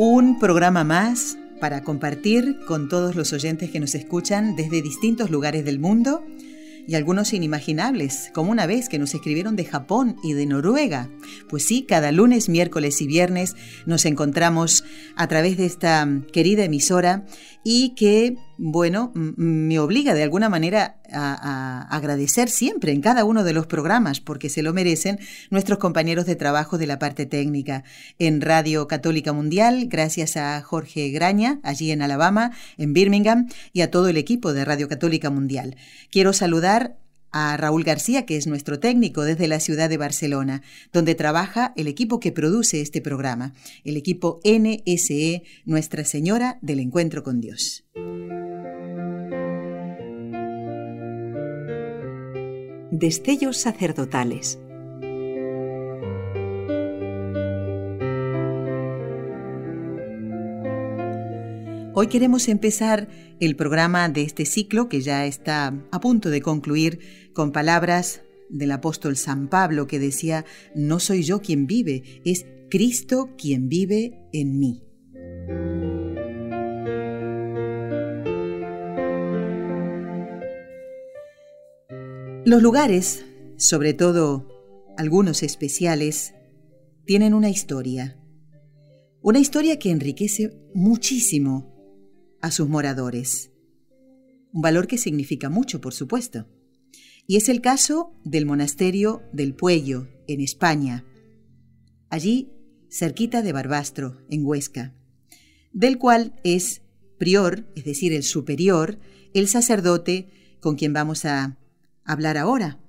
Un programa más para compartir con todos los oyentes que nos escuchan desde distintos lugares del mundo y algunos inimaginables, como una vez que nos escribieron de Japón y de Noruega. Pues sí, cada lunes, miércoles y viernes nos encontramos a través de esta querida emisora y que, bueno, me obliga de alguna manera a, agradecer siempre en cada uno de los programas, porque se lo merecen nuestros compañeros de trabajo de la parte técnica. En Radio Católica Mundial, gracias a Jorge Graña, allí en Alabama, en Birmingham, y a todo el equipo de Radio Católica Mundial. Quiero saludar a Raúl García, que es nuestro técnico desde la ciudad de Barcelona, donde trabaja el equipo que produce este programa, el equipo NSE Nuestra Señora del Encuentro con Dios. Destellos sacerdotales. Hoy queremos empezar el programa de este ciclo que ya está a punto de concluir con palabras del apóstol San Pablo que decía, no soy yo quien vive, es Cristo quien vive en mí. Los lugares, sobre todo algunos especiales, tienen una historia. Una historia que enriquece muchísimo a sus moradores. Un valor que significa mucho, por supuesto. Y es el caso del monasterio del Puello, en España. Allí, cerquita de Barbastro, en Huesca, del cual es prior, es decir, el superior, el sacerdote con quien vamos a hablar ahora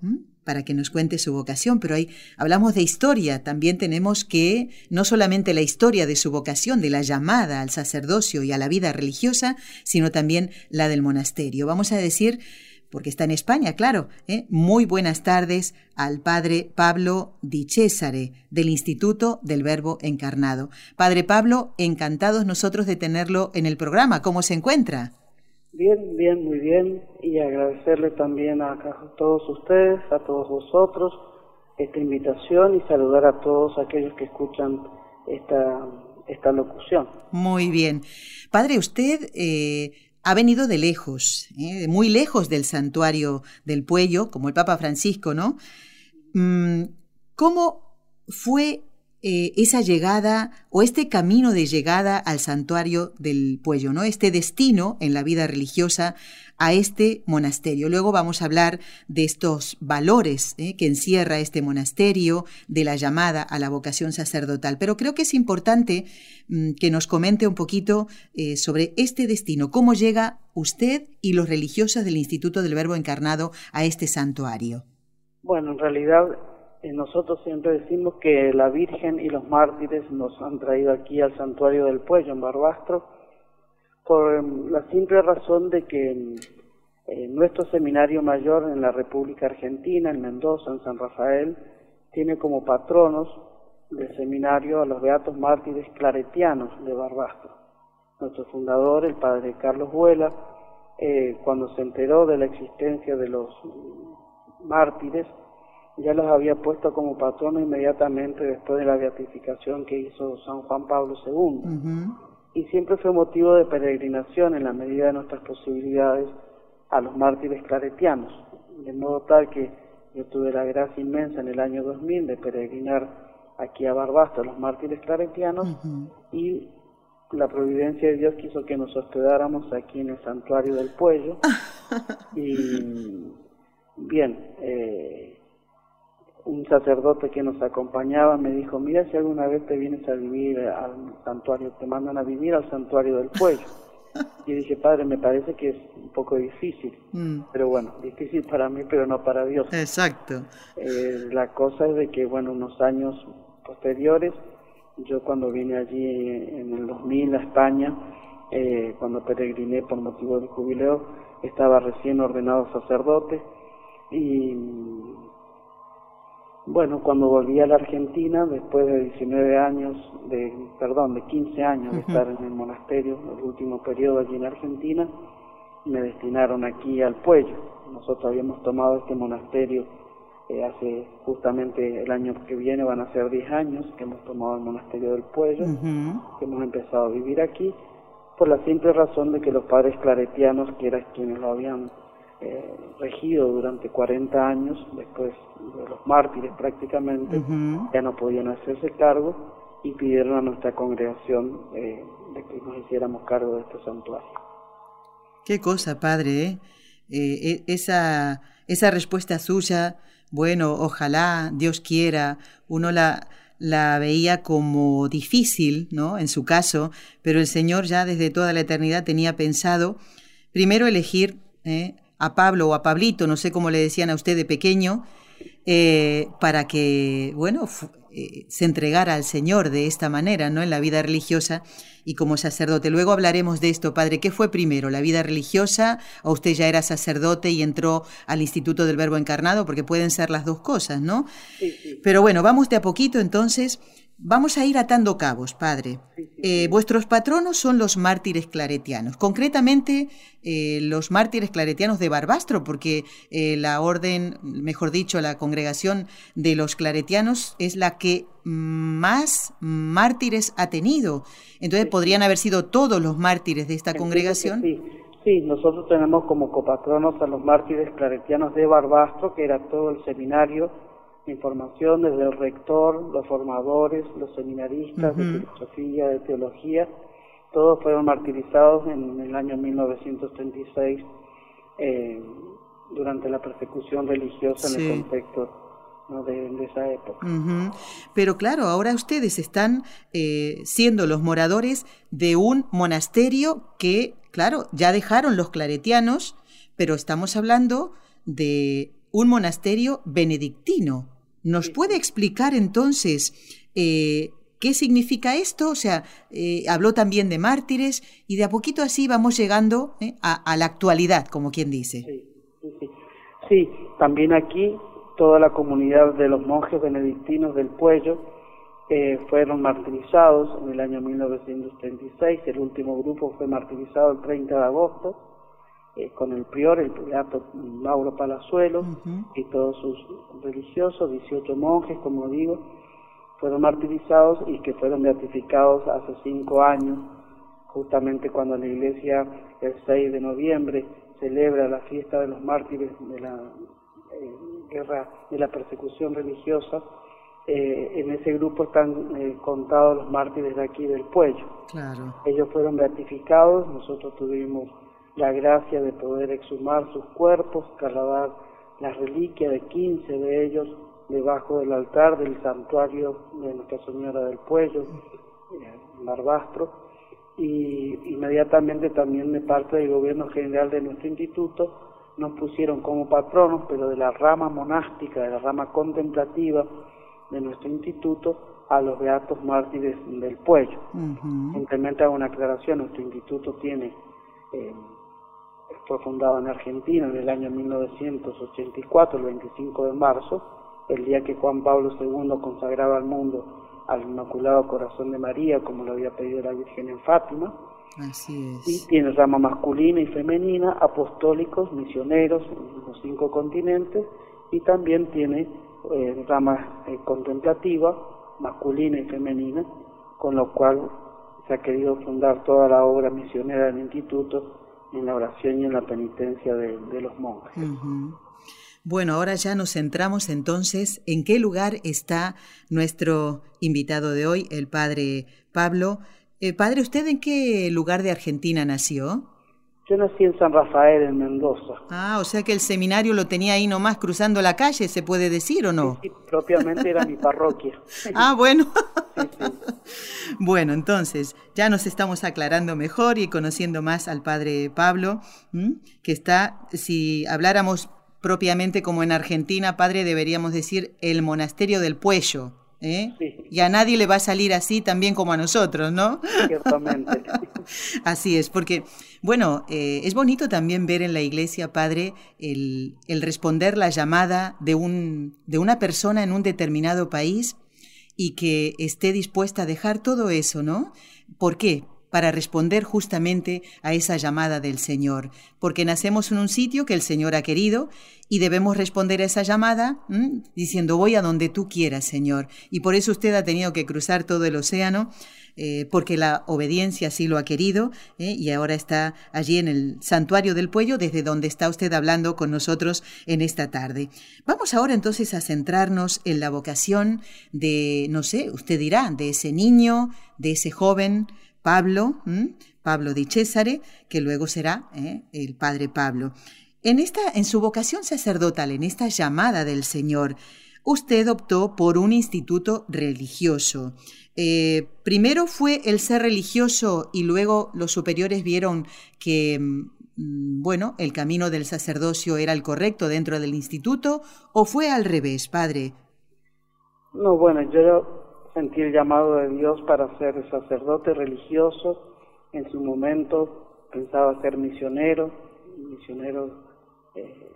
para que nos cuente su vocación, pero ahí hablamos de historia, también tenemos que no solamente la historia de su vocación, de la llamada al sacerdocio y a la vida religiosa, sino también la del monasterio. Vamos a decir, porque está en España, claro, ¿eh? muy buenas tardes al padre Pablo Di Cesare, del Instituto del Verbo Encarnado. Padre Pablo, encantados nosotros de tenerlo en el programa. ¿Cómo se encuentra? Bien, bien, muy bien. Y agradecerle también a, todos ustedes, a todos vosotros, esta invitación y saludar a todos aquellos que escuchan esta, esta locución. Muy bien. Padre, usted eh, ha venido de lejos, eh, muy lejos del santuario del Puello, como el Papa Francisco, ¿no? Mm, ¿Cómo fue eh, esa llegada o este camino de llegada al santuario del Puello, ¿no? Este destino en la vida religiosa a este monasterio. Luego vamos a hablar de estos valores ¿eh? que encierra este monasterio, de la llamada a la vocación sacerdotal. Pero creo que es importante mm, que nos comente un poquito eh, sobre este destino, cómo llega usted y los religiosos del Instituto del Verbo Encarnado a este santuario. Bueno, en realidad nosotros siempre decimos que la Virgen y los mártires nos han traído aquí al santuario del Puello, en Barbastro, por em, la simple razón de que em, en nuestro seminario mayor en la República Argentina, en Mendoza, en San Rafael, tiene como patronos del seminario a los beatos mártires claretianos de Barbastro. Nuestro fundador, el padre Carlos Vuela, eh, cuando se enteró de la existencia de los mártires, ya los había puesto como patrono inmediatamente después de la beatificación que hizo San Juan Pablo II. Y siempre fue motivo de peregrinación en la medida de nuestras posibilidades a los mártires claretianos. De modo tal que yo tuve la gracia inmensa en el año 2000 de peregrinar aquí a Barbastro a los mártires claretianos y la providencia de Dios quiso que nos hospedáramos aquí en el santuario del Puello. y bien, eh, un sacerdote que nos acompañaba me dijo, mira si alguna vez te vienes a vivir al santuario, te mandan a vivir al santuario del cuello. Y dije, padre, me parece que es un poco difícil, mm. pero bueno, difícil para mí, pero no para Dios. Exacto. Eh, la cosa es de que, bueno, unos años posteriores Yo cuando vine allí en el 2000 a España, eh, cuando peregriné por motivo del jubileo, estaba recién ordenado sacerdote y bueno, cuando volví a la Argentina, después de 19 años, de, perdón, de 15 años de estar en el monasterio, el último periodo allí en Argentina, me destinaron aquí al Puello. Nosotros habíamos tomado este monasterio eh, hace justamente el año que viene, van a ser 10 años que hemos tomado el monasterio del Puello, que hemos empezado a vivir aquí, por la simple razón de que los padres claretianos, que eran quienes lo habían eh, regido durante 40 años, después de los mártires prácticamente, ya no podían hacerse cargo y pidieron a nuestra congregación eh, de que nos hiciéramos cargo de este santuario. Qué cosa, padre, ¿eh? e, esa, esa respuesta suya, bueno, ojalá, Dios quiera, uno la, la veía como difícil, ¿no? En su caso, pero el Señor ya desde toda la eternidad tenía pensado primero elegir ¿eh? A Pablo o a Pablito, no sé cómo le decían a usted de pequeño, eh, para que, bueno, eh, se entregara al Señor de esta manera, ¿no? En la vida religiosa y como sacerdote. Luego hablaremos de esto, padre. ¿Qué fue primero, la vida religiosa o usted ya era sacerdote y entró al Instituto del Verbo Encarnado? Porque pueden ser las dos cosas, ¿no? Pero bueno, vamos de a poquito entonces Vamos a ir atando cabos, padre. Eh, vuestros patronos son los mártires claretianos, concretamente eh, los mártires claretianos de Barbastro, porque eh, la orden, mejor dicho, la congregación de los claretianos es la que más mártires ha tenido. Entonces, ¿podrían haber sido todos los mártires de esta congregación? Sí. sí, nosotros tenemos como copatronos a los mártires claretianos de Barbastro, que era todo el seminario información desde el rector, los formadores, los seminaristas de filosofía, de teología, todos fueron martirizados en, el año 1936 eh, durante la persecución religiosa en el contexto de, esa época. Pero claro, ahora ustedes están eh, siendo los moradores de un monasterio que, claro, ya dejaron los claretianos, pero estamos hablando de un monasterio benedictino. ¿Nos puede explicar entonces eh, qué significa esto? O sea, eh, habló también de mártires y de a poquito así vamos llegando eh, a, la actualidad, como quien dice. Sí, sí, sí. también aquí toda la comunidad de los monjes benedictinos del Puello fueron martirizados en el año 1936. El último grupo fue martirizado el 30 de agosto eh, con el prior, el beato Mauro Palazuelo, y todos sus religiosos, 18 monjes, como digo, fueron martirizados y que fueron beatificados hace cinco años, justamente cuando la iglesia el 6 de noviembre celebra la fiesta de los mártires de la eh, guerra, de la persecución religiosa, eh, en ese grupo están contados los mártires de aquí del Puello. Claro. Ellos fueron beatificados, nosotros tuvimos la gracia de poder exhumar sus cuerpos, trasladar la reliquia de 15 de ellos debajo del altar del santuario de Nuestra Señora del Puello, en Barbastro, y inmediatamente también de parte del gobierno general de nuestro instituto nos pusieron como patronos, pero de la rama monástica, de la rama contemplativa de nuestro instituto, a los beatos mártires del Puello. Simplemente hago una aclaración, nuestro instituto tiene eh, fue fundado en Argentina en el año 1984, el 25 de marzo, el día que Juan Pablo II consagraba al mundo al Inmaculado Corazón de María, como lo había pedido la Virgen en Fátima. Así es. Y tiene rama masculina y femenina, apostólicos, misioneros en los cinco continentes, y también tiene eh, rama eh, contemplativa, masculina y femenina, con lo cual se ha querido fundar toda la obra misionera del instituto en la oración y en la penitencia de, los monjes. Bueno, ahora ya nos centramos entonces en qué lugar está nuestro invitado de hoy, el padre Pablo. Eh, padre, ¿usted en qué lugar de Argentina nació? Yo nací en San Rafael, en Mendoza. Ah, o sea que el seminario lo tenía ahí nomás cruzando la calle, ¿se puede decir o no? Sí, propiamente era mi parroquia. ah, bueno. Bueno, entonces ya nos estamos aclarando mejor y conociendo más al padre Pablo, que está, si habláramos propiamente como en Argentina, padre, deberíamos decir el monasterio del Puello. ¿eh? Y a nadie le va a salir así también como a nosotros, ¿no? Ciertamente. así es, porque, bueno, eh, es bonito también ver en la iglesia, Padre, el, el responder la llamada de, un, de una persona en un determinado país y que esté dispuesta a dejar todo eso, ¿no? ¿Por qué? Para responder justamente a esa llamada del Señor, porque nacemos en un sitio que el Señor ha querido y debemos responder a esa llamada diciendo voy a donde tú quieras, Señor. Y por eso usted ha tenido que cruzar todo el océano, eh, porque la obediencia así lo ha querido, ¿eh? y ahora está allí en el santuario del Puello, desde donde está usted hablando con nosotros en esta tarde. Vamos ahora entonces a centrarnos en la vocación de, no sé, usted dirá, de ese niño, de ese joven, Pablo, Pablo di Cesare, que luego será ¿eh? el padre Pablo. En, esta, en su vocación sacerdotal, en esta llamada del Señor, usted optó por un instituto religioso. Eh, primero fue el ser religioso y luego los superiores vieron que, mm, bueno, el camino del sacerdocio era el correcto dentro del instituto, o fue al revés, padre. No, bueno, yo sentí el llamado de Dios para ser sacerdote religioso. En su momento pensaba ser misionero, misionero eh,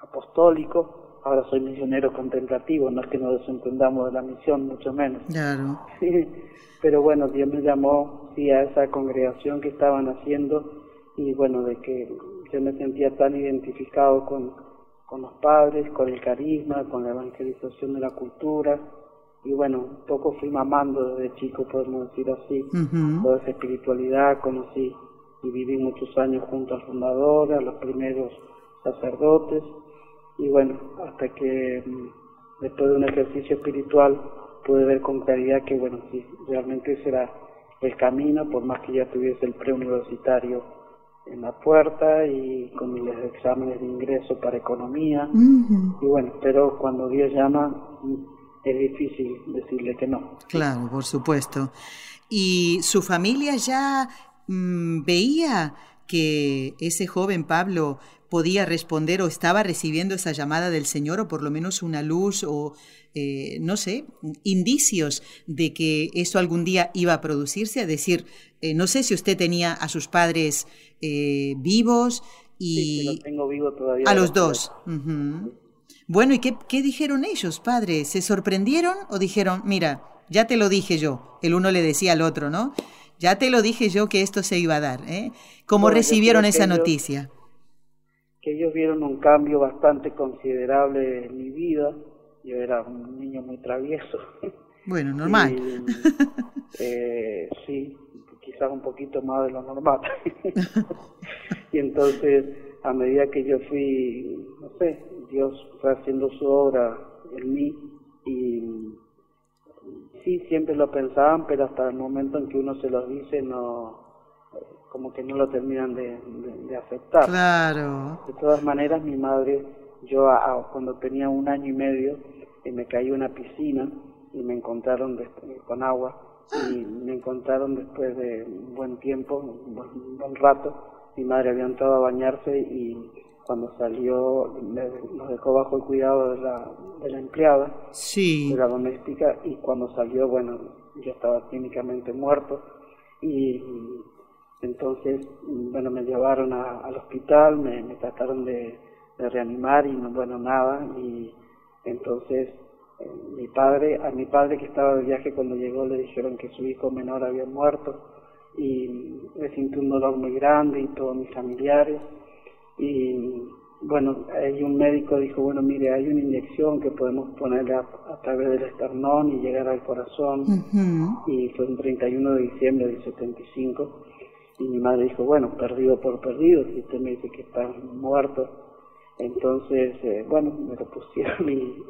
apostólico. Ahora soy misionero contemplativo, no es que nos desentendamos de la misión, mucho menos. Claro. Pero bueno, Dios me llamó sí, a esa congregación que estaban haciendo y bueno, de que yo me sentía tan identificado con, con los padres, con el carisma, con la evangelización de la cultura, y bueno, un poco fui mamando desde chico, podemos decir así, toda esa espiritualidad, conocí y viví muchos años junto al fundador, a los primeros sacerdotes, y bueno, hasta que mm, después de un ejercicio espiritual pude ver con claridad que bueno, sí, realmente ese era el camino, por más que ya tuviese el preuniversitario en la puerta y con mis exámenes de ingreso para economía, y bueno, pero cuando Dios llama es difícil decirle que no. Claro, por supuesto. ¿Y su familia ya mm, veía que ese joven Pablo podía responder o estaba recibiendo esa llamada del Señor o por lo menos una luz o, eh, no sé, indicios de que eso algún día iba a producirse? Es decir, eh, no sé si usted tenía a sus padres eh, vivos y... Sí, tengo vivo todavía. A los dos. Bueno, ¿y qué, qué dijeron ellos, padre? ¿Se sorprendieron o dijeron, mira, ya te lo dije yo? El uno le decía al otro, ¿no? Ya te lo dije yo que esto se iba a dar. ¿eh? ¿Cómo recibieron esa noticia? Que ellos vieron un cambio bastante considerable en mi vida. Yo era un niño muy travieso. Bueno, normal. eh, sí, quizás un poquito más de lo normal. y entonces, a medida que yo fui, no sé, Dios fue haciendo su obra en mí y sí, siempre lo pensaban, pero hasta el momento en que uno se los dice, no como que no lo terminan de, aceptar. Claro. De todas maneras, mi madre, yo cuando tenía un año y medio, eh, me caí en una piscina y me encontraron con agua y me encontraron después de un buen tiempo, un buen rato, mi madre había entrado a bañarse y cuando salió nos dejó bajo el cuidado de la, de la empleada, sí. de la doméstica, y cuando salió, bueno, yo estaba clínicamente muerto. Y entonces, bueno, me llevaron al hospital, me, trataron de, reanimar y no, bueno, nada, y entonces eh, mi padre, a mi padre que estaba de viaje cuando llegó le dijeron que su hijo menor había muerto. Y me sintió un dolor muy grande y todos mis familiares y bueno, hay un médico dijo, bueno, mire, hay una inyección que podemos ponerle a, través del esternón y llegar al corazón. Y fue un 31 de diciembre del 75. Y mi madre dijo, bueno, perdido por perdido, si usted me dice que está muerto. Entonces, eh, bueno, me lo pusieron y,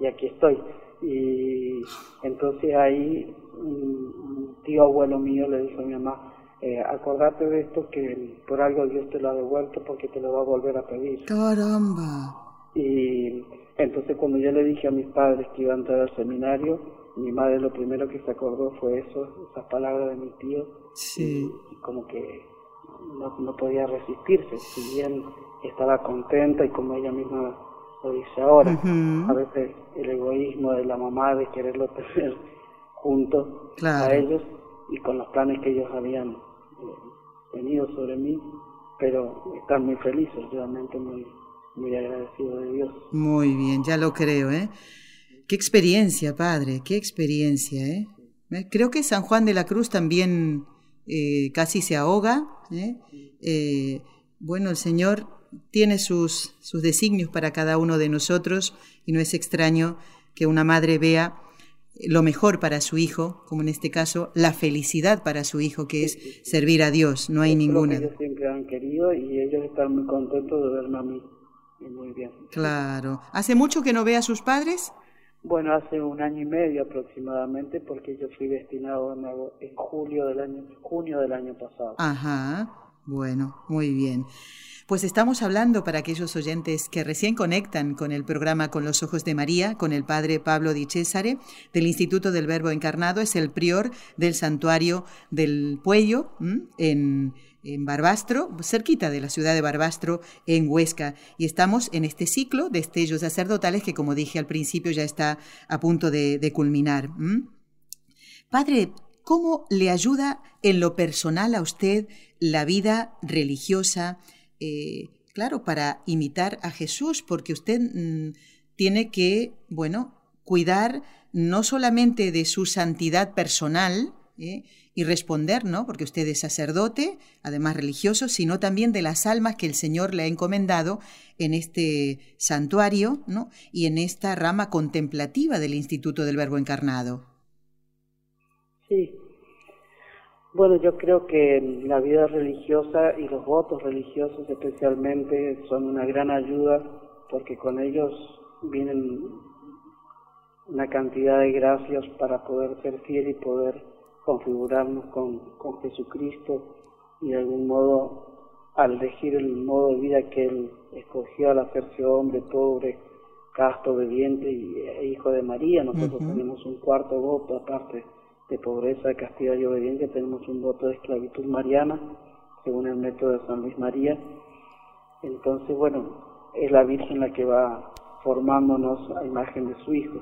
y, aquí estoy. Y entonces ahí un tío abuelo mío le dijo a mi mamá, eh, acordate de esto que por algo Dios te lo ha devuelto porque te lo va a volver a pedir. Caramba. Y entonces cuando yo le dije a mis padres que iba a entrar al seminario, mi madre lo primero que se acordó fue eso, esas palabras de mi tío. Sí. Y, como que no, no podía resistirse, si bien estaba contenta y como ella misma lo dice ahora. A veces el egoísmo de la mamá de quererlo tener junto a ellos y con los planes que ellos habían eh, tenido sobre mí, pero están muy felices, realmente muy, muy agradecido de Dios. Muy bien, ya lo creo, ¿eh? Qué experiencia, padre, qué experiencia, ¿eh? ¿Eh? Creo que San Juan de la Cruz también eh, casi se ahoga. ¿eh? bueno, el Señor tiene sus, sus designios para cada uno de nosotros y no es extraño que una madre vea lo mejor para su hijo, como en este caso, la felicidad para su hijo, que es servir a Dios, no hay ninguna. ellos siempre han querido y ellos están muy contentos de verme a mí. Muy bien. Claro. ¿Hace mucho que no ve a sus padres? Bueno, hace un año y medio aproximadamente, porque yo fui destinado en julio del año, junio del año pasado. Ajá, bueno, muy bien. Pues estamos hablando para aquellos oyentes que recién conectan con el programa Con los Ojos de María, con el padre Pablo Di Cesare, del Instituto del Verbo Encarnado, es el prior del santuario del Puello, en, en Barbastro, cerquita de la ciudad de Barbastro, en Huesca. Y estamos en este ciclo de estellos sacerdotales que, como dije al principio, ya está a punto de, culminar. Padre, ¿cómo le ayuda en lo personal a usted la vida religiosa? Eh, claro, para imitar a Jesús, porque usted mm, tiene que, bueno, cuidar no solamente de su santidad personal ¿eh? y responder, ¿no? Porque usted es sacerdote, además religioso, sino también de las almas que el Señor le ha encomendado en este santuario, ¿no? Y en esta rama contemplativa del Instituto del Verbo Encarnado. Sí, bueno, yo creo que la vida religiosa y los votos religiosos especialmente son una gran ayuda porque con ellos vienen una cantidad de gracias para poder ser fiel y poder configurarnos con, con Jesucristo y de algún modo al elegir el modo de vida que Él escogió al hacerse hombre, pobre, casto, obediente y e hijo de María, nosotros tenemos un cuarto voto aparte de pobreza, castidad y obediencia, tenemos un voto de esclavitud mariana, según el método de San Luis María. Entonces, bueno, es la Virgen la que va formándonos a imagen de su Hijo.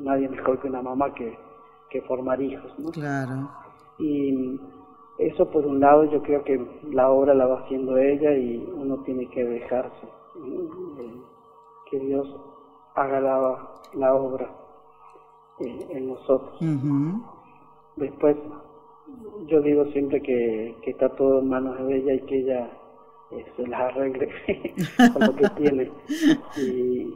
Nadie mejor que una mamá que, que formar hijos, ¿no? Claro. Y eso por un lado yo creo que la obra la va haciendo ella y uno tiene que dejarse, que Dios haga la, la obra eh, en nosotros. Después, yo digo siempre que, que, está todo en manos de ella y que ella eh, se las arregle con lo que tiene. Y,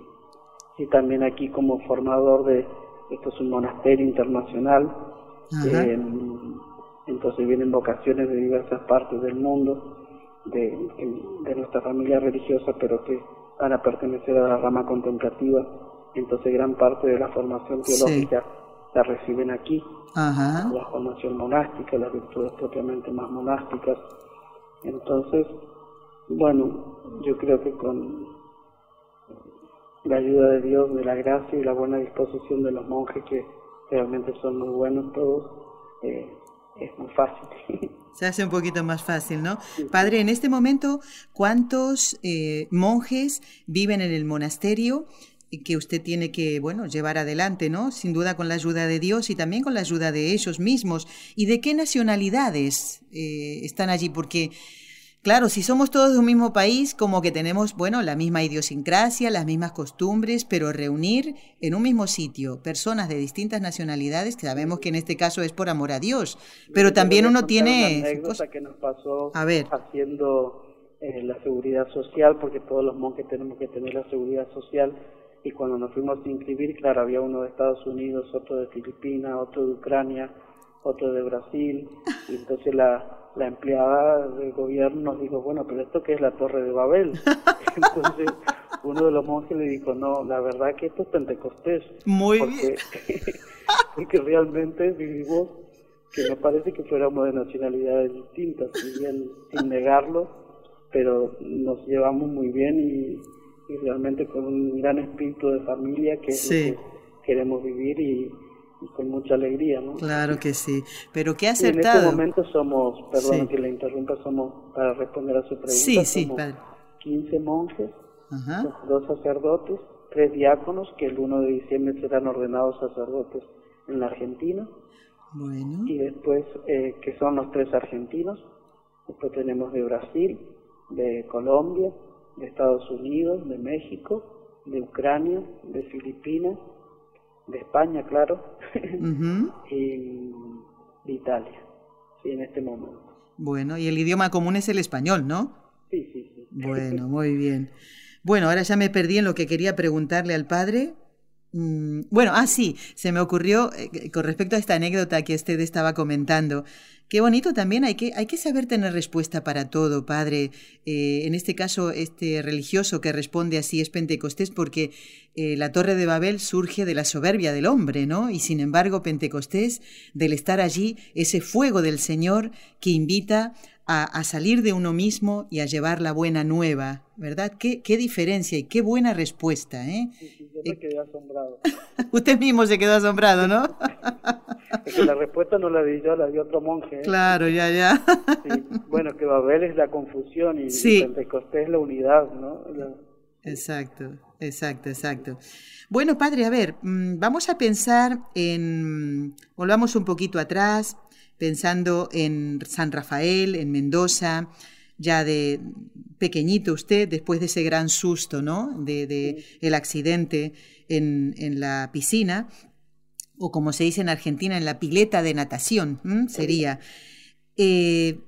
y, también aquí como formador de, esto es un monasterio internacional, eh, entonces vienen vocaciones de diversas partes del mundo, de, de nuestra familia religiosa, pero que van a pertenecer a la rama contemplativa, entonces gran parte de la formación teológica la reciben aquí, la formación monástica, las virtudes propiamente más monásticas. Entonces, bueno, yo creo que con la ayuda de Dios, de la gracia y la buena disposición de los monjes, que realmente son muy buenos todos, eh, es muy fácil. Se hace un poquito más fácil, ¿no? Padre, en este momento, ¿cuántos eh, monjes viven en el monasterio? Que usted tiene que, bueno, llevar adelante, ¿no? Sin duda con la ayuda de Dios y también con la ayuda de ellos mismos. ¿Y de qué nacionalidades eh, están allí? Porque, claro, si somos todos de un mismo país, como que tenemos, bueno, la misma idiosincrasia, las mismas costumbres, pero reunir en un mismo sitio personas de distintas nacionalidades, que sabemos que en este caso es por amor a Dios, pero también uno tiene... Una anécdota que nos pasó a ver. haciendo eh, la seguridad social, porque todos los monjes tenemos que tener la seguridad social y cuando nos fuimos a inscribir, claro, había uno de Estados Unidos, otro de Filipinas, otro de Ucrania, otro de Brasil, y entonces la, la empleada del gobierno nos dijo, bueno, pero esto qué es la Torre de Babel. entonces uno de los monjes le dijo, no, la verdad que esto es Pentecostés. Muy porque, bien. porque realmente vivimos que me parece que fuéramos de nacionalidades distintas, bien sin negarlo, pero nos llevamos muy bien y y realmente con un gran espíritu de familia que, queremos vivir y, con mucha alegría, ¿no? Claro que sí, pero qué acertado. en este momento somos, perdón que le interrumpa, somos, para responder a su pregunta, sí, sí, somos 15 monjes, dos sacerdotes tres diáconos que el 1 de diciembre serán ordenados sacerdotes en la Argentina. Bueno. Y después, eh, que son los tres argentinos. Después tenemos de Brasil, de Colombia, de Estados Unidos, de México, de Ucrania, de Filipinas, de España, claro, y de Italia, sí, en este momento. Bueno, y el idioma común es el español, ¿no? Sí, sí, sí. Bueno, muy bien. Bueno, ahora ya me perdí en lo que quería preguntarle al padre. Mm, bueno, ah, sí, se me ocurrió eh, con respecto a esta anécdota que usted estaba comentando. Qué bonito también, hay que, hay que saber tener respuesta para todo, padre. Eh, en este caso, este religioso que responde así es Pentecostés porque eh, la Torre de Babel surge de la soberbia del hombre, ¿no? Y sin embargo, Pentecostés, del estar allí, ese fuego del Señor que invita a, salir de uno mismo y a llevar la buena nueva, ¿verdad? Qué, qué diferencia y qué buena respuesta, ¿eh? Sí, sí, yo me eh, quedé asombrado. Usted mismo se quedó asombrado, ¿no? la respuesta no la di yo, la dio otro monje. ¿eh? Claro, ya, ya. Sí. Bueno, que Babel es la confusión y sí. Pentecostés es la unidad, ¿no? Exacto, exacto, exacto. Bueno, padre, a ver, mm, vamos a pensar en, volvamos un poquito atrás, pensando en San Rafael, en Mendoza, ya de pequeñito usted, después de ese gran susto, ¿no? De, el accidente en, la piscina, o como se dice en Argentina, en la pileta de natación, sería. Eh,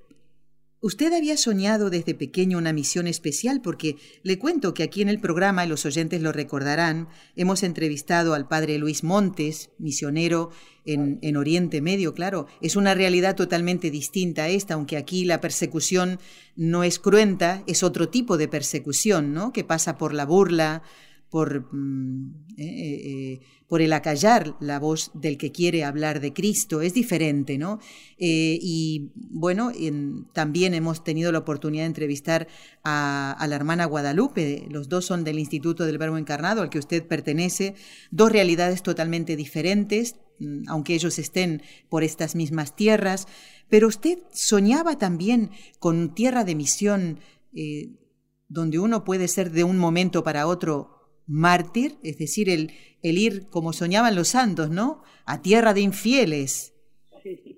Usted había soñado desde pequeño una misión especial porque le cuento que aquí en el programa, y los oyentes lo recordarán, hemos entrevistado al padre Luis Montes, misionero en, en, Oriente Medio, claro. Es una realidad totalmente distinta a esta, aunque aquí la persecución no es cruenta, es otro tipo de persecución, ¿no? Que pasa por la burla, por, mm, eh, eh, eh, por el acallar la voz del que quiere hablar de Cristo, es diferente, ¿no? y bueno, también hemos tenido la oportunidad de entrevistar a, la hermana Guadalupe, los dos son del Instituto del Verbo Encarnado, al que usted pertenece, dos realidades totalmente diferentes, mm, aunque ellos estén por estas mismas tierras, pero usted soñaba también con tierra de misión donde uno puede ser de un momento para otro mártir, es decir, el, el ir como soñaban los santos, ¿no? A tierra de infieles,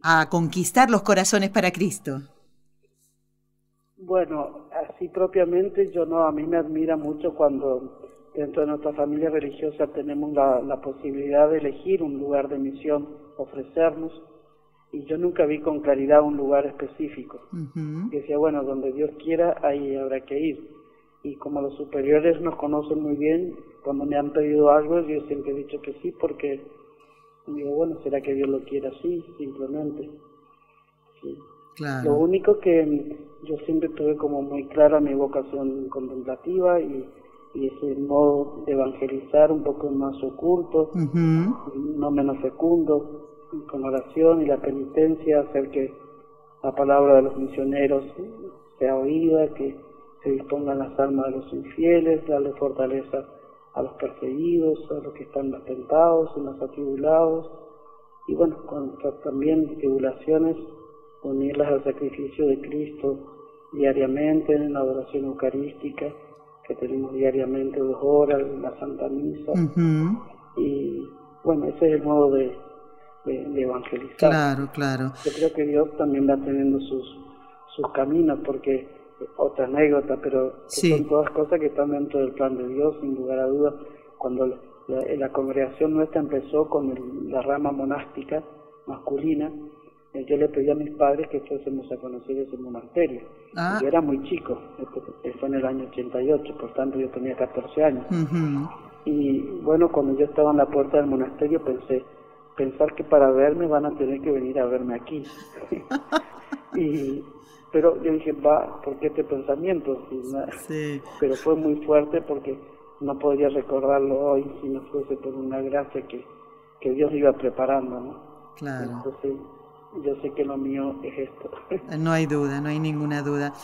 a conquistar los corazones para Cristo. Bueno, así propiamente yo no, a mí me admira mucho cuando dentro de nuestra familia religiosa tenemos la, la posibilidad de elegir un lugar de misión, ofrecernos, y yo nunca vi con claridad un lugar específico. Decía, bueno, donde Dios quiera, ahí habrá que ir y como los superiores nos conocen muy bien, cuando me han pedido algo yo siempre he dicho que sí porque digo, bueno, será que Dios lo quiere así, simplemente. Lo único que yo siempre tuve como muy clara mi vocación contemplativa y, y ese modo de evangelizar un poco más oculto, no menos fecundo, con oración y la penitencia, hacer que la palabra de los misioneros sea oída, que se dispongan las almas de los infieles, darle fortaleza a los perseguidos, a los que están atentados, a los atribulados, y bueno, con, también tribulaciones, unirlas al sacrificio de Cristo diariamente en la adoración eucarística, que tenemos diariamente dos horas, la Santa Misa, y bueno, ese es el modo de, de, evangelizar. Claro, claro. Yo creo que Dios también va teniendo sus, sus caminos, porque otra anécdota, pero son todas cosas que están dentro del plan de Dios, sin lugar a dudas. Cuando la, congregación nuestra empezó con la rama monástica masculina, eh, yo le pedí a mis padres que fuésemos a conocer ese monasterio. Ah. Yo era muy chico, fue en el año 88, por tanto yo tenía 14 años. Y bueno, cuando yo estaba en la puerta del monasterio pensé, pensar que para verme van a tener que venir a verme aquí. y pero yo dije, va, ¿por qué este pensamiento? Sí. Pero fue muy fuerte porque no podría recordarlo hoy si no fuese por una gracia que, que Dios iba preparando, ¿no? Claro. Entonces, yo sé que lo mío es esto. No hay duda, no hay ninguna duda.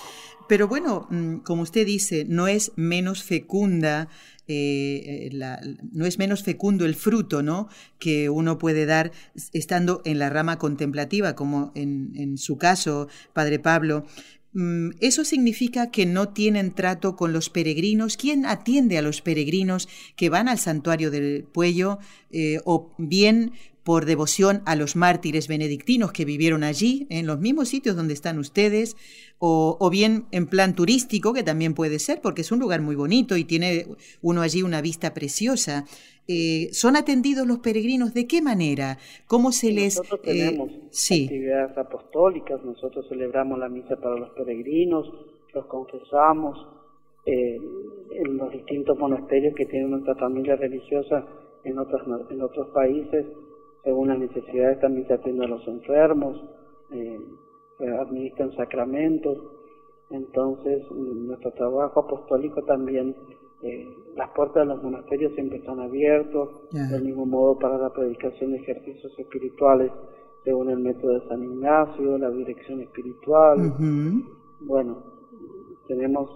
Pero bueno, mm, como usted dice, no es menos fecunda eh, la, no es menos fecundo el fruto ¿no? que uno puede dar estando en la rama contemplativa, como en, en su caso, Padre Pablo. mm, eso significa que no tienen trato con los peregrinos. ¿Quién atiende a los peregrinos que van al santuario del Puello eh, o bien por devoción a los mártires benedictinos que vivieron allí, en los mismos sitios donde están ustedes, o, bien en plan turístico, que también puede ser, porque es un lugar muy bonito y tiene uno allí una vista preciosa. Eh, ¿Son atendidos los peregrinos? ¿De qué manera? ¿Cómo se les...? Nosotros eh, tenemos actividades apostólicas, nosotros celebramos la misa para los peregrinos, los confesamos eh, en los distintos monasterios que tienen nuestra familia religiosa en otros, en otros países, según las necesidades también se atienden a los enfermos. Eh, administran sacramentos, entonces nuestro trabajo apostólico también, eh, las puertas de los monasterios siempre están abiertos, del mismo modo para la predicación de ejercicios espirituales según el método de San Ignacio, la dirección espiritual. Bueno, tenemos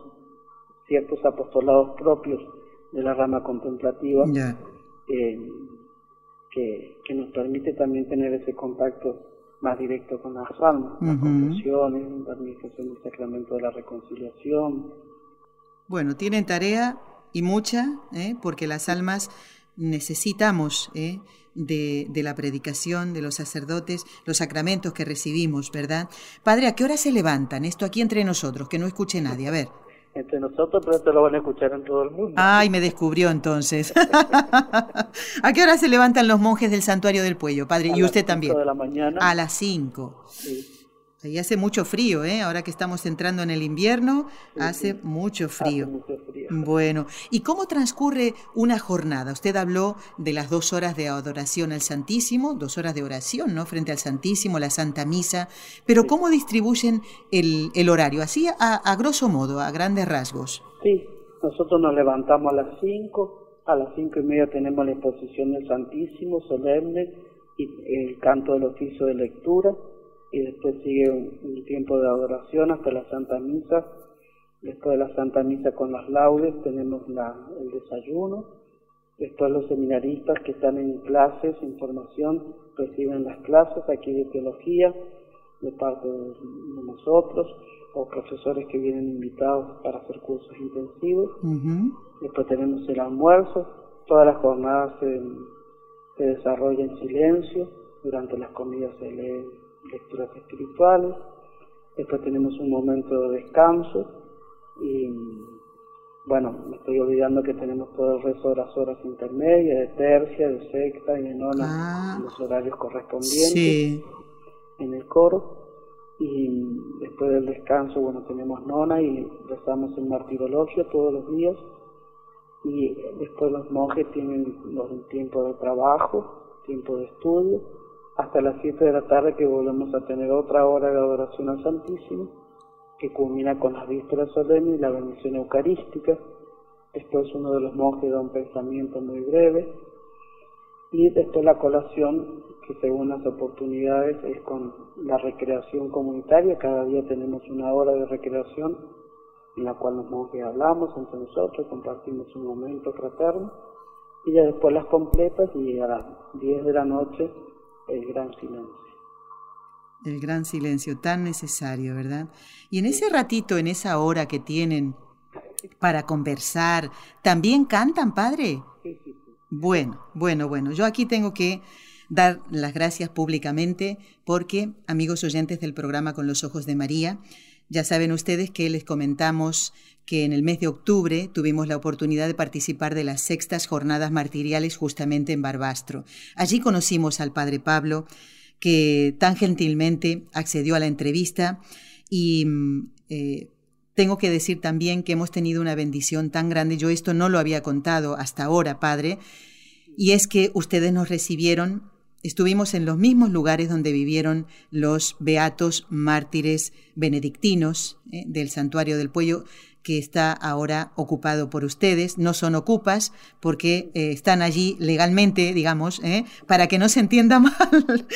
ciertos apostolados propios de la rama contemplativa eh, que, que nos permite también tener ese contacto más directo con las almas, las confesiones, la administración del sacramento de la reconciliación. Bueno, tienen tarea y mucha, ¿eh? porque las almas necesitamos ¿eh? de, de, la predicación de los sacerdotes, los sacramentos que recibimos, ¿verdad? Padre, ¿a qué hora se levantan? Esto aquí entre nosotros, que no escuche nadie. A ver entre nosotros, pero te lo van a escuchar en todo el mundo. Ay, me descubrió entonces. ¿A qué hora se levantan los monjes del santuario del Puello, padre? y usted también. de la mañana. A las 5. Sí. Ahí hace mucho frío, ¿eh? Ahora que estamos entrando en el invierno, hace, Mucho frío. hace mucho frío. Bueno, ¿y cómo transcurre una jornada? Usted habló de las dos horas de adoración al Santísimo, dos horas de oración, ¿no? Frente al Santísimo, la Santa Misa, pero ¿cómo distribuyen el, el horario? Así a, a, grosso modo, a grandes rasgos. Sí, nosotros nos levantamos a las cinco, a las cinco y media tenemos la exposición del Santísimo, solemne, y el canto del oficio de lectura y después sigue un, tiempo de adoración hasta la Santa Misa. Después de la Santa Misa con las laudes tenemos la, el desayuno. Después los seminaristas que están en clases, en formación, reciben las clases aquí de teología de parte de, nosotros o profesores que vienen invitados para hacer cursos intensivos. Después tenemos el almuerzo. Toda la jornada se, se desarrolla en silencio. Durante las comidas se lee lecturas espirituales, después tenemos un momento de descanso y bueno, me estoy olvidando que tenemos todo el resto de las horas intermedias, de tercia, de sexta y de nona, ah. los horarios correspondientes en el coro. Y después del descanso, bueno, tenemos nona y rezamos el martirologio todos los días. Y después los monjes tienen los tiempo de trabajo, tiempo de estudio hasta las 7 de la tarde que volvemos a tener otra hora de adoración al Santísimo, que culmina con las vísperas solemnes y la bendición eucarística. Después uno de los monjes da un pensamiento muy breve y después la colación, que según las oportunidades es con la recreación comunitaria. Cada día tenemos una hora de recreación en la cual los monjes hablamos entre nosotros, compartimos un momento fraterno y ya después las completas y a las 10 de la noche el gran silencio. El gran silencio, tan necesario, ¿verdad? Y en ese ratito, en esa hora que tienen para conversar, ¿también cantan, padre? Sí, sí, Bueno, bueno, bueno, yo aquí tengo que dar las gracias públicamente porque, amigos oyentes del programa Con los Ojos de María, ya saben ustedes que les comentamos que en el mes de octubre tuvimos la oportunidad de participar de las sextas jornadas martiriales justamente en Barbastro. Allí conocimos al padre Pablo, que tan gentilmente accedió a la entrevista y mm, eh, tengo que decir también que hemos tenido una bendición tan grande. Yo esto no lo había contado hasta ahora, padre, y es que ustedes nos recibieron Estuvimos en los mismos lugares donde vivieron los beatos mártires benedictinos eh, del santuario del Puello que está ahora ocupado por ustedes. No son ocupas porque eh, están allí legalmente, digamos, ¿eh? para que no se entienda mal.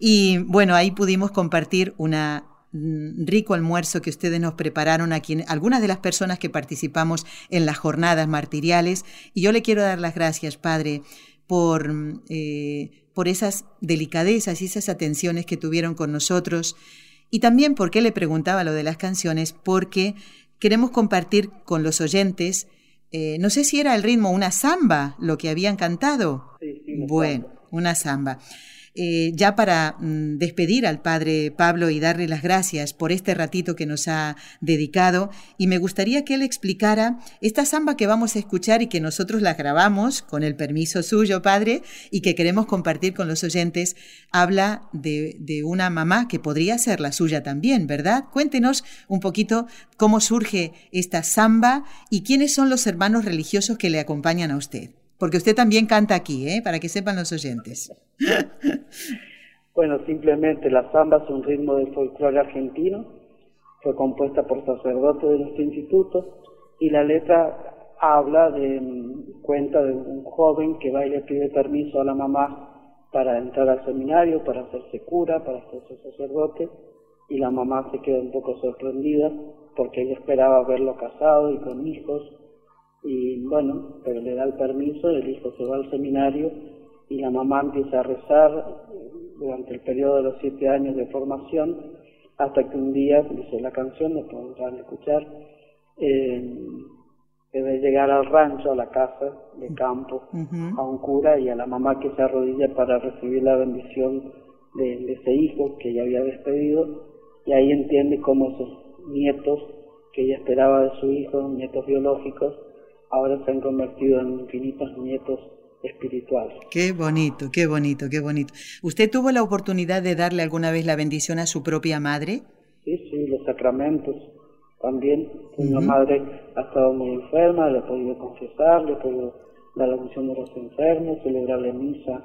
y bueno, ahí pudimos compartir una mm, rico almuerzo que ustedes nos prepararon aquí, algunas de las personas que participamos en las jornadas martiriales. Y yo le quiero dar las gracias, Padre, por, mm, por esas delicadezas y esas atenciones que tuvieron con nosotros Y también, ¿por qué le preguntaba lo de las canciones? Porque queremos compartir con los oyentes, eh, no sé si era el ritmo, una samba, lo que habían cantado. Sí, sí, bueno, una samba. Eh, ya para mm, despedir al padre Pablo y darle las gracias por este ratito que nos ha dedicado, y me gustaría que él explicara esta samba que vamos a escuchar y que nosotros la grabamos con el permiso suyo, padre, y que queremos compartir con los oyentes, habla de, de una mamá que podría ser la suya también, ¿verdad? Cuéntenos un poquito cómo surge esta samba y quiénes son los hermanos religiosos que le acompañan a usted. Porque usted también canta aquí, ¿eh? para que sepan los oyentes. Bueno, simplemente la samba es un ritmo del folclore argentino, fue compuesta por sacerdotes de nuestro instituto y la letra habla de, cuenta de un joven que va y le pide permiso a la mamá para entrar al seminario, para hacerse cura, para hacerse sacerdote, y la mamá se queda un poco sorprendida porque ella esperaba verlo casado y con hijos, y bueno, pero le da el permiso, el hijo se va al seminario y la mamá empieza a rezar durante el periodo de los siete años de formación hasta que un día, dice la canción, lo podrán escuchar, eh, debe llegar al rancho, a la casa de campo, a un cura y a la mamá que se arrodilla para recibir la bendición de, de ese hijo que ella había despedido y ahí entiende cómo esos nietos que ella esperaba de su hijo, nietos biológicos, ahora se han convertido en infinitos nietos espirituales. Qué bonito, qué bonito, qué bonito. ¿Usted tuvo la oportunidad de darle alguna vez la bendición a su propia madre? Sí, sí, los sacramentos también. Mi madre ha estado muy enferma, le he podido confesar, le he podido dar la unción de los enfermos, celebrarle misa.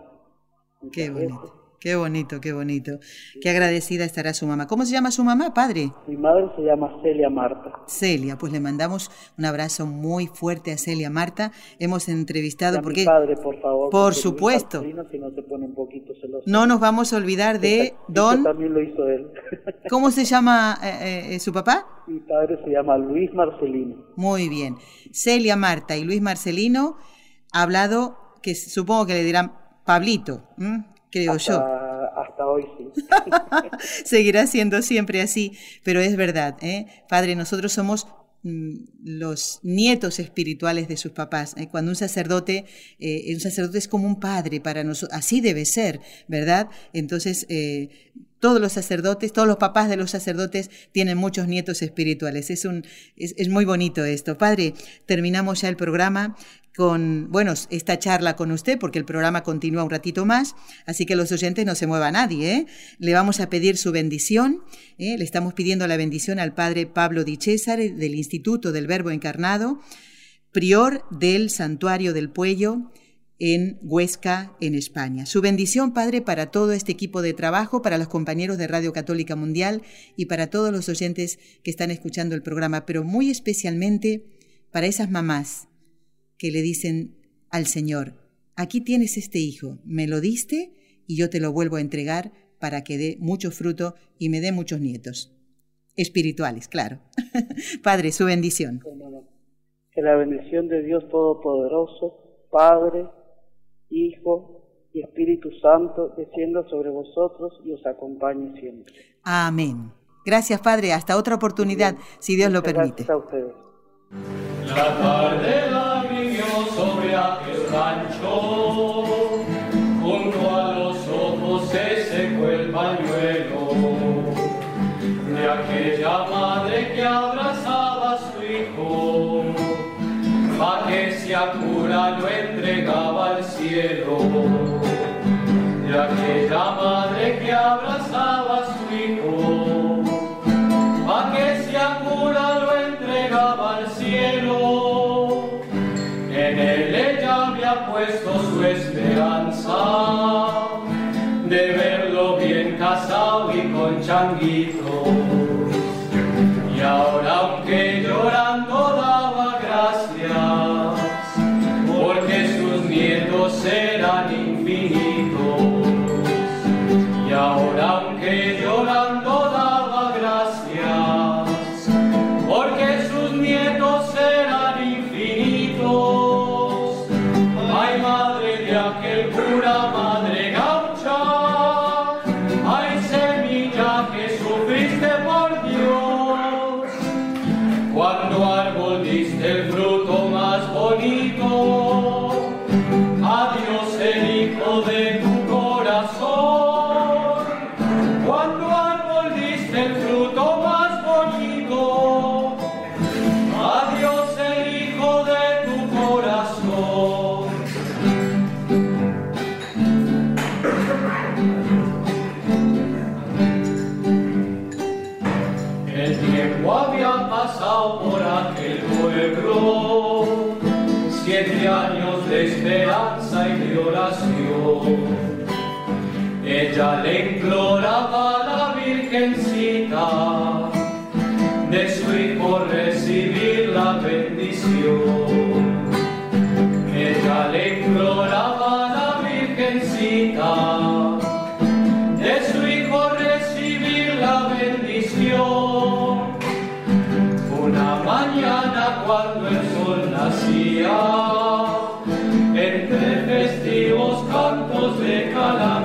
Qué bonito. Qué bonito, qué bonito. Qué agradecida estará su mamá. ¿Cómo se llama su mamá, padre? Mi madre se llama Celia Marta. Celia, pues le mandamos un abrazo muy fuerte a Celia Marta. Hemos entrevistado porque mi padre, por favor. Por supuesto. si no, se pone un poquito celoso. no nos vamos a olvidar de Don. también lo hizo él. ¿Cómo se llama eh, eh, su papá? Mi padre se llama Luis Marcelino. Muy bien. Celia Marta y Luis Marcelino ha hablado que supongo que le dirán Pablito creo yo. Hasta hoy sí. Seguirá siendo siempre así, pero es verdad, ¿eh? Padre, nosotros somos mm, los nietos espirituales de sus papás. ¿eh? Cuando un sacerdote, eh, un sacerdote es como un padre para nosotros, así debe ser, ¿verdad? Entonces, todos los sacerdotes, todos los papás de los sacerdotes tienen muchos nietos espirituales. Es, un, es, es, muy bonito esto. Padre, terminamos ya el programa con, bueno, esta charla con usted, porque el programa continúa un ratito más, así que los oyentes no se mueva nadie. ¿eh? Le vamos a pedir su bendición. ¿eh? Le estamos pidiendo la bendición al padre Pablo Di César del Instituto del Verbo Encarnado, prior del Santuario del Puello en Huesca, en España. Su bendición, Padre, para todo este equipo de trabajo, para los compañeros de Radio Católica Mundial y para todos los oyentes que están escuchando el programa, pero muy especialmente para esas mamás que le dicen al Señor, aquí tienes este hijo, me lo diste y yo te lo vuelvo a entregar para que dé mucho fruto y me dé muchos nietos. Espirituales, claro. Padre, su bendición. Que la bendición de Dios Todopoderoso, Padre, Hijo y Espíritu Santo, descienda sobre vosotros y os acompañe siempre. Amén. Gracias, Padre. Hasta otra oportunidad, si Dios lo permite. Gracias a ustedes. La tarde la vivió sobre aquel rancho, junto a los ojos se secó el pañuelo de aquella madre que abrazaba a su hijo, pa' que se cura lo entregaba al cielo. De aquella madre que abrazaba a esperanza de verlo bien casado y con changuitos. Y ahora aunque llorando daba cantos de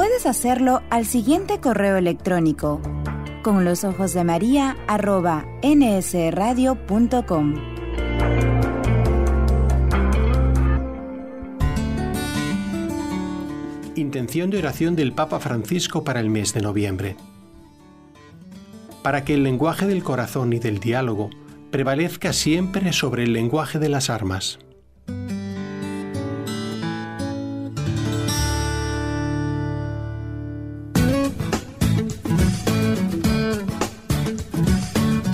Puedes hacerlo al siguiente correo electrónico con los ojos de María arroba nsradio.com. Intención de oración del Papa Francisco para el mes de noviembre. Para que el lenguaje del corazón y del diálogo prevalezca siempre sobre el lenguaje de las armas.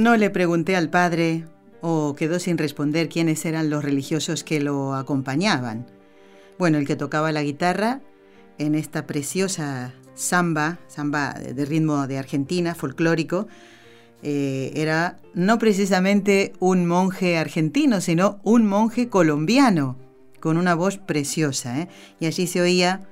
No le pregunté al padre o quedó sin responder quiénes eran los religiosos que lo acompañaban. Bueno, el que tocaba la guitarra en esta preciosa samba, samba de ritmo de Argentina, folclórico, eh, era no precisamente un monje argentino, sino un monje colombiano, con una voz preciosa. ¿eh? Y allí se oía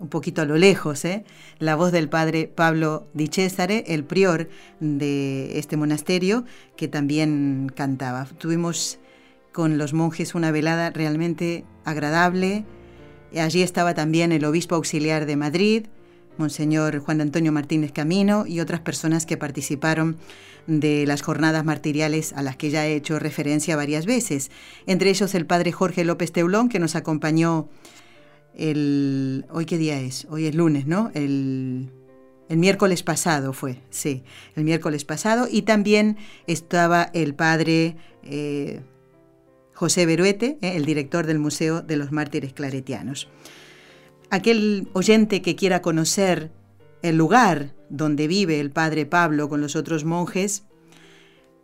un poquito a lo lejos, ¿eh? la voz del padre Pablo Di Cesare, el prior de este monasterio, que también cantaba. Tuvimos con los monjes una velada realmente agradable. Allí estaba también el obispo auxiliar de Madrid, Monseñor Juan Antonio Martínez Camino, y otras personas que participaron de las jornadas martiriales a las que ya he hecho referencia varias veces. Entre ellos el padre Jorge López Teulón, que nos acompañó el... ¿Hoy qué día es? Hoy es lunes, ¿no? El, el miércoles pasado fue, sí, el miércoles pasado. Y también estaba el padre eh, José Beruete, eh, el director del Museo de los Mártires Claretianos. Aquel oyente que quiera conocer el lugar donde vive el padre Pablo con los otros monjes,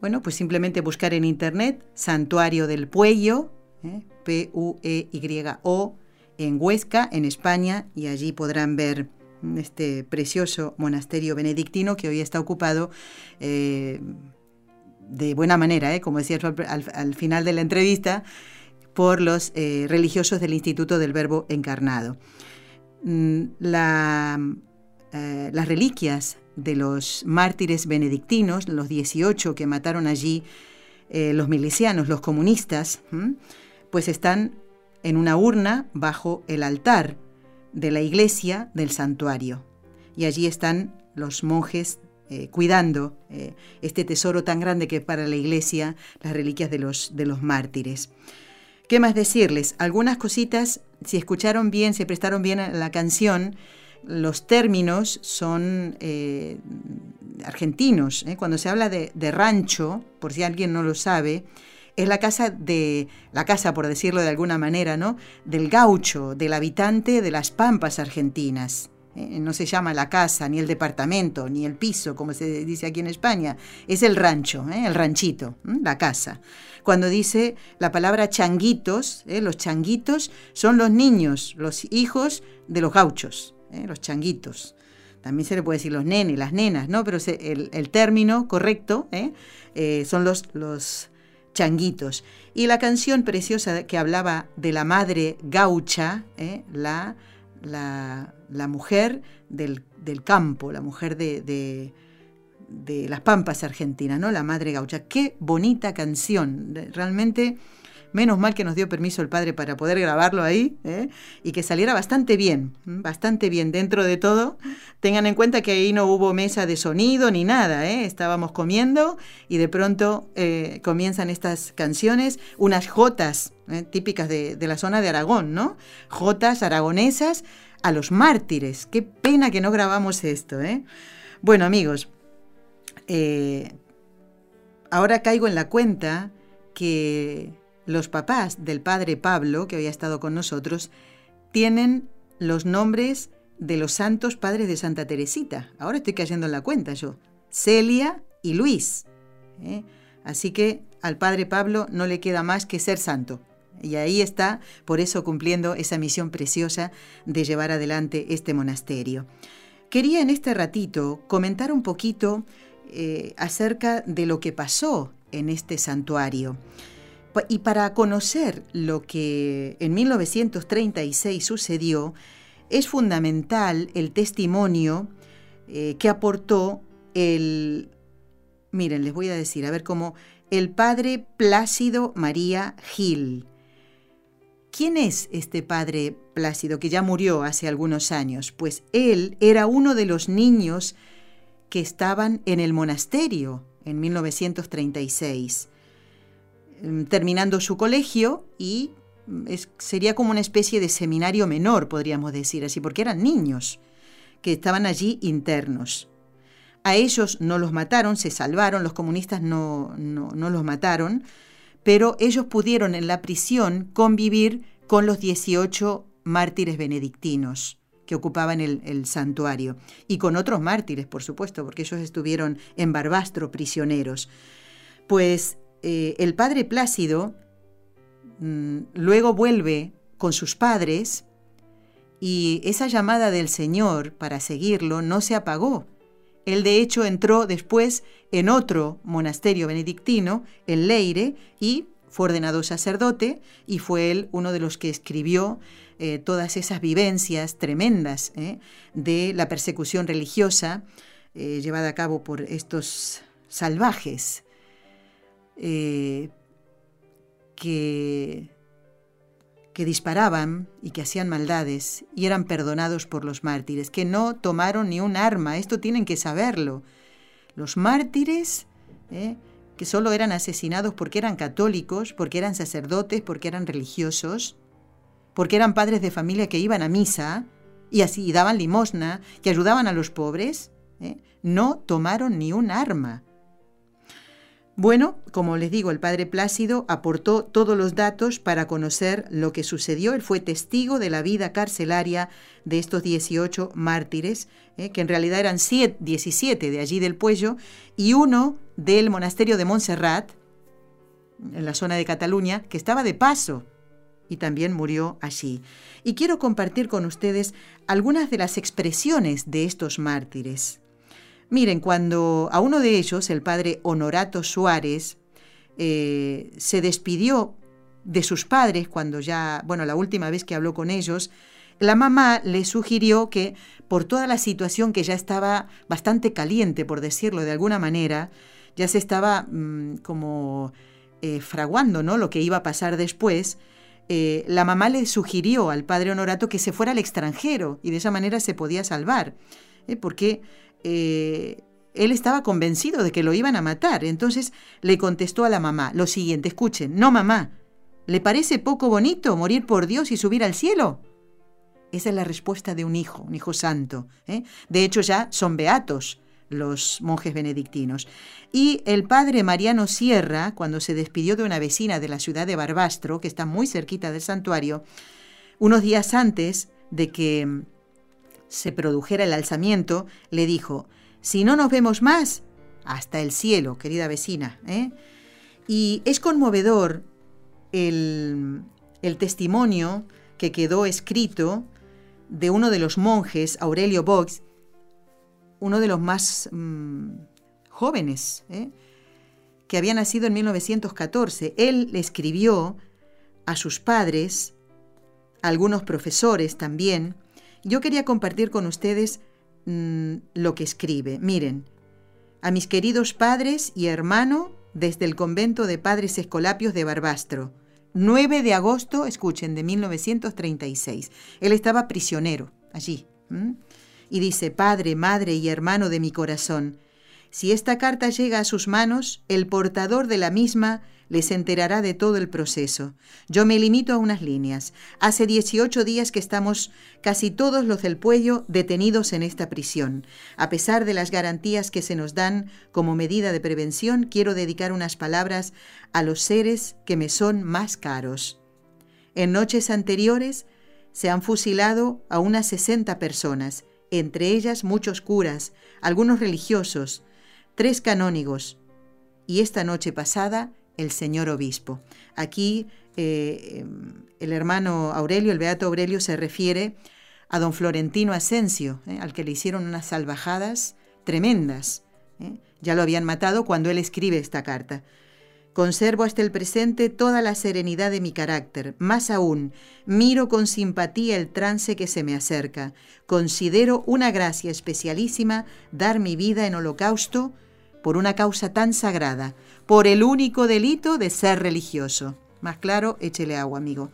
bueno, pues simplemente buscar en internet Santuario del Puello, eh, P-U-E-Y-O, en Huesca, en España, y allí podrán ver este precioso monasterio benedictino que hoy está ocupado eh, de buena manera, ¿eh? como decía al, final de la entrevista, por los eh, religiosos del Instituto del Verbo Encarnado. Mm, la, las reliquias de los mártires benedictinos, los 18 que mataron allí los milicianos, los comunistas, pues están en una urna bajo el altar de la iglesia del santuario. Y allí están los monjes eh, cuidando eh, este tesoro tan grande que para la iglesia, las reliquias de los, de los mártires. ¿Qué más decirles? Algunas cositas, si escucharon bien, si prestaron bien a la canción, los términos son eh, argentinos. Cuando se habla de, de, rancho, por si alguien no lo sabe, es la casa de, la casa, por decirlo de alguna manera, ¿no? Del gaucho, del habitante de las pampas argentinas. Eh, no se llama la casa, ni el departamento, ni el piso, como se dice aquí en España. Es el rancho, ¿eh? el ranchito, la casa. Cuando dice la palabra changuitos, ¿eh? los changuitos son los niños, los hijos de los gauchos, los changuitos. También se le puede decir los nenes, las nenas, ¿no? Pero el, término correcto son los, los changuitos. Y la canción preciosa que hablaba de la madre gaucha, la la, mujer del, campo, la mujer de, de, las Pampas Argentinas, ¿no? La Madre Gaucha. Qué bonita canción. Realmente, menos mal que nos dio permiso el padre para poder grabarlo ahí ¿eh? y que saliera bastante bien, bastante bien dentro de todo. Tengan en cuenta que ahí no hubo mesa de sonido ni nada, ¿eh? estábamos comiendo y de pronto eh, comienzan estas canciones, unas jotas ¿eh? típicas de, la zona de Aragón, ¿no? Jotas aragonesas a los mártires. Qué pena que no grabamos esto, ¿eh? Bueno, amigos, eh, ahora caigo en la cuenta que los papás del padre Pablo, que había estado con nosotros, tienen los nombres de los santos padres de Santa Teresita. Ahora estoy cayendo en la cuenta yo. Celia y Luis. ¿eh? Así que al padre Pablo no le queda más que ser santo. Y ahí está, por eso cumpliendo esa misión preciosa de llevar adelante este monasterio. Quería en este ratito comentar un poquito eh, acerca de lo que pasó en este santuario. Y para conocer lo que en 1936 sucedió, es fundamental el testimonio eh, que aportó el... Miren, les voy a decir, a ver cómo... El padre Plácido María Gil ¿Quién es este padre Plácido que ya murió hace algunos años? Pues él era uno de los niños que estaban en el monasterio en 1936, mm, terminando su colegio y mm, sería como una especie de seminario menor, podríamos decir así, porque eran niños que estaban allí internos. A ellos no los mataron, se salvaron, los comunistas no, no, no los mataron, pero ellos pudieron en la prisión convivir con los 18 mártires benedictinos que ocupaban el, santuario, y con otros mártires, por supuesto, porque ellos estuvieron en Barbastro prisioneros. Pues eh, el padre Plácido mm, luego vuelve con sus padres y esa llamada del Señor para seguirlo no se apagó. Él de hecho entró después en otro monasterio benedictino, en Leire, y fue ordenado sacerdote y fue él uno de los que escribió eh, todas esas vivencias tremendas eh, de la persecución religiosa llevada a cabo por estos salvajes que, que disparaban y que hacían maldades y eran perdonados por los mártires, que no tomaron ni un arma, esto tienen que saberlo. Los mártires que solo eran asesinados porque eran católicos, porque eran sacerdotes, porque eran religiosos, porque eran padres de familia que iban a misa y así daban limosna, que ayudaban a los pobres, ¿eh? no tomaron ni un arma. Bueno, como les digo, el padre Plácido aportó todos los datos para conocer lo que sucedió. Él fue testigo de la vida carcelaria de estos 18 mártires, ¿eh? que en realidad eran 17 de allí del Puello, y uno del monasterio de Montserrat, en la zona de Cataluña, que estaba de paso y también murió allí. Y quiero compartir con ustedes algunas de las expresiones de estos mártires. Miren, cuando a uno de ellos, el padre Honorato Suárez, eh, se despidió de sus padres cuando ya, bueno, la última vez que habló con ellos, la mamá le sugirió que por toda la situación que ya estaba bastante caliente, por decirlo de alguna manera, ya se estaba mm, como eh, fraguando ¿no? lo que iba a pasar después, eh, la mamá le sugirió al padre Honorato que se fuera al extranjero y de esa manera se podía salvar, ¿eh? porque él estaba convencido de que lo iban a matar. Entonces le contestó a la mamá lo siguiente, escuchen, no mamá, ¿le parece poco bonito morir por Dios y subir al cielo? Esa es la respuesta de un hijo, un hijo santo. De hecho ya son beatos los monjes benedictinos. Y el padre Mariano Sierra, cuando se despidió de una vecina de la ciudad de Barbastro, que está muy cerquita del santuario, unos días antes de que se produjera el alzamiento, le dijo, si no nos vemos más, hasta el cielo, querida vecina. ¿eh? Y es conmovedor el, el testimonio que quedó escrito de uno de los monjes, Aurelio Box, uno de los más mm, jóvenes, ¿eh? que había nacido en 1914. Él le escribió a sus padres, algunos profesores también. Yo quería compartir con ustedes mm, lo que escribe. Miren, a mis queridos padres y hermano desde el convento de padres escolapios de Barbastro. 9 de agosto, escuchen, de 1936. Él estaba prisionero allí y dice, Padre, Madre y hermano de mi corazón, si esta carta llega a sus manos, el portador de la misma les enterará de todo el proceso. Yo me limito a unas líneas. Hace 18 días que estamos casi todos los del Puello detenidos en esta prisión. A pesar de las garantías que se nos dan como medida de prevención, quiero dedicar unas palabras a los seres que me son más caros. En noches anteriores se han fusilado a unas 60 personas entre ellas muchos curas, algunos religiosos, tres canónigos y esta noche pasada el señor obispo. Aquí eh, el hermano Aurelio, el beato Aurelio, se refiere a don Florentino Asensio, eh, al que le hicieron unas salvajadas tremendas. Eh. Ya lo habían matado cuando él escribe esta carta. Conservo hasta el presente toda la serenidad de mi carácter. Más aún, miro con simpatía el trance que se me acerca. Considero una gracia especialísima dar mi vida en holocausto por una causa tan sagrada, por el único delito de ser religioso. Más claro, échele agua, amigo.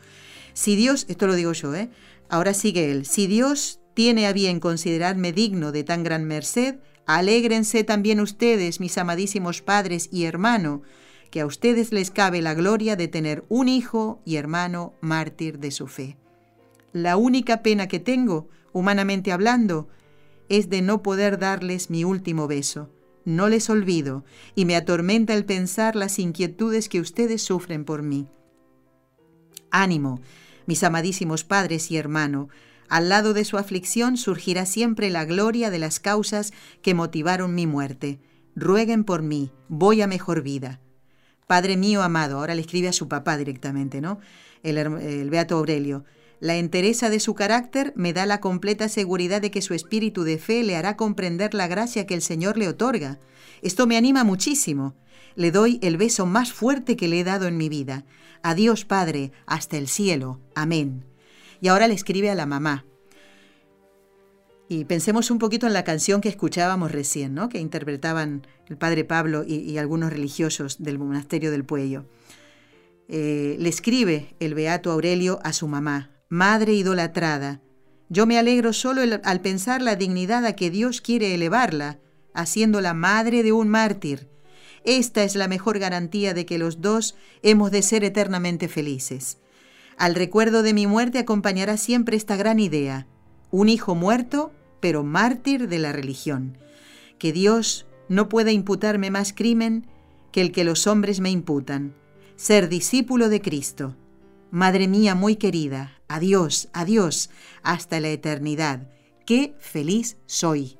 Si Dios, esto lo digo yo, ¿eh? Ahora sigue él. Si Dios tiene a bien considerarme digno de tan gran merced, alégrense también ustedes, mis amadísimos padres y hermano, que a ustedes les cabe la gloria de tener un hijo y hermano mártir de su fe. La única pena que tengo, humanamente hablando, es de no poder darles mi último beso. No les olvido y me atormenta el pensar las inquietudes que ustedes sufren por mí. Ánimo, mis amadísimos padres y hermano, al lado de su aflicción surgirá siempre la gloria de las causas que motivaron mi muerte. Rueguen por mí, voy a mejor vida. Padre mío amado, ahora le escribe a su papá directamente, ¿no? El, Beato Aurelio. La entereza de su carácter me da la completa seguridad de que su espíritu de fe le hará comprender la gracia que el Señor le otorga. Esto me anima muchísimo. Le doy el beso más fuerte que le he dado en mi vida. Adiós, Padre, hasta el cielo. Amén. Y ahora le escribe a la mamá. Y pensemos un poquito en la canción que escuchábamos recién, ¿no? que interpretaban el padre Pablo y, algunos religiosos del monasterio del Puello. Eh, le escribe el beato Aurelio a su mamá, Madre idolatrada, yo me alegro solo al pensar la dignidad a que Dios quiere elevarla, haciéndola madre de un mártir. Esta es la mejor garantía de que los dos hemos de ser eternamente felices. Al recuerdo de mi muerte acompañará siempre esta gran idea. Un hijo muerto pero mártir de la religión, que Dios no pueda imputarme más crimen que el que los hombres me imputan, ser discípulo de Cristo. Madre mía muy querida, adiós, adiós, hasta la eternidad. Qué feliz soy.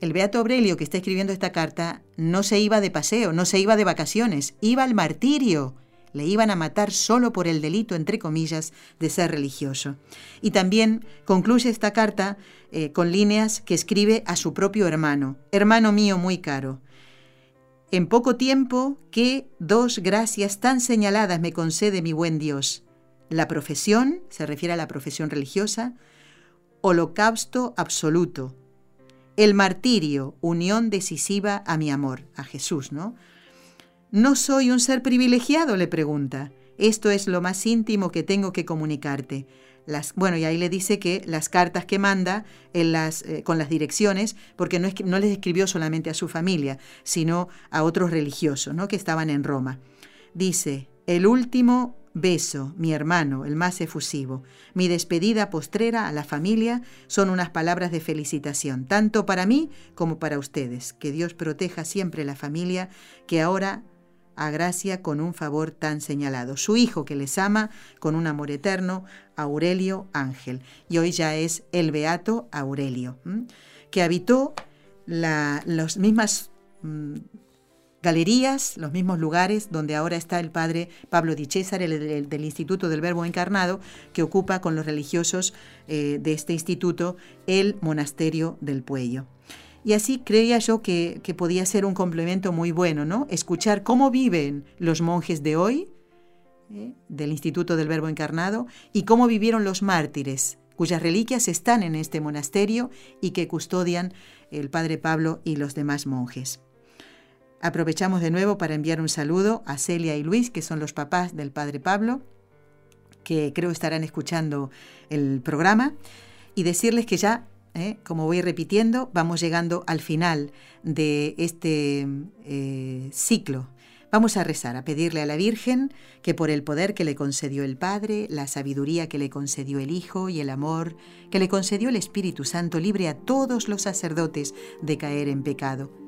El Beato Aurelio que está escribiendo esta carta no se iba de paseo, no se iba de vacaciones, iba al martirio, Le iban a matar solo por el delito, entre comillas, de ser religioso. Y también concluye esta carta eh, con líneas que escribe a su propio hermano. Hermano mío muy caro. En poco tiempo, ¿qué dos gracias tan señaladas me concede mi buen Dios? La profesión, se refiere a la profesión religiosa, holocausto absoluto, el martirio, unión decisiva a mi amor, a Jesús, ¿no? ¿No soy un ser privilegiado? le pregunta. Esto es lo más íntimo que tengo que comunicarte. Las, bueno, y ahí le dice que las cartas que manda en las, eh, con las direcciones, porque no, es, no les escribió solamente a su familia, sino a otros religiosos ¿no? que estaban en Roma. Dice, el último beso, mi hermano, el más efusivo. Mi despedida postrera a la familia son unas palabras de felicitación, tanto para mí como para ustedes. Que Dios proteja siempre la familia que ahora agracia con un favor tan señalado. Su hijo que les ama con un amor eterno, Aurelio Ángel. Y hoy ya es el beato Aurelio, que habitó las mismas... Mm, galerías, los mismos lugares donde ahora está el padre Pablo Di César, el, del Instituto del Verbo Encarnado, que ocupa con los religiosos eh, de este instituto el monasterio del Puello. Y así creía yo que, podía ser un complemento muy bueno, ¿no? Escuchar cómo viven los monjes de hoy, ¿eh? del Instituto del Verbo Encarnado, y cómo vivieron los mártires, cuyas reliquias están en este monasterio y que custodian el padre Pablo y los demás monjes. Aprovechamos de nuevo para enviar un saludo a Celia y Luis, que son los papás del padre Pablo, que creo estarán escuchando el programa, y decirles que ya, eh, como voy repitiendo, vamos llegando al final de este eh, ciclo. Vamos a rezar, a pedirle a la Virgen que por el poder que le concedió el Padre, la sabiduría que le concedió el Hijo y el amor que le concedió el Espíritu Santo, libre a todos los sacerdotes de caer en pecado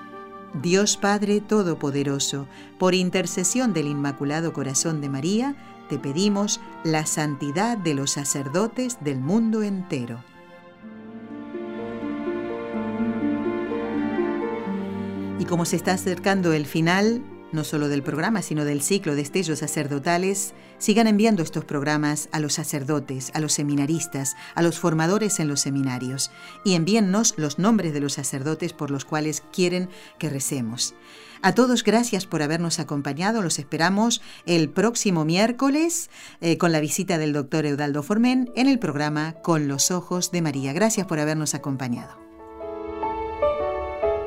Dios Padre Todopoderoso, por intercesión del Inmaculado Corazón de María, te pedimos la santidad de los sacerdotes del mundo entero. Y como se está acercando el final, no solo del programa, sino del ciclo de estellos sacerdotales, sigan enviando estos programas a los sacerdotes, a los seminaristas, a los formadores en los seminarios, y envíennos los nombres de los sacerdotes por los cuales quieren que recemos. A todos gracias por habernos acompañado. Los esperamos el próximo miércoles eh, con la visita del doctor Eudaldo Formen en el programa Con los Ojos de María. Gracias por habernos acompañado.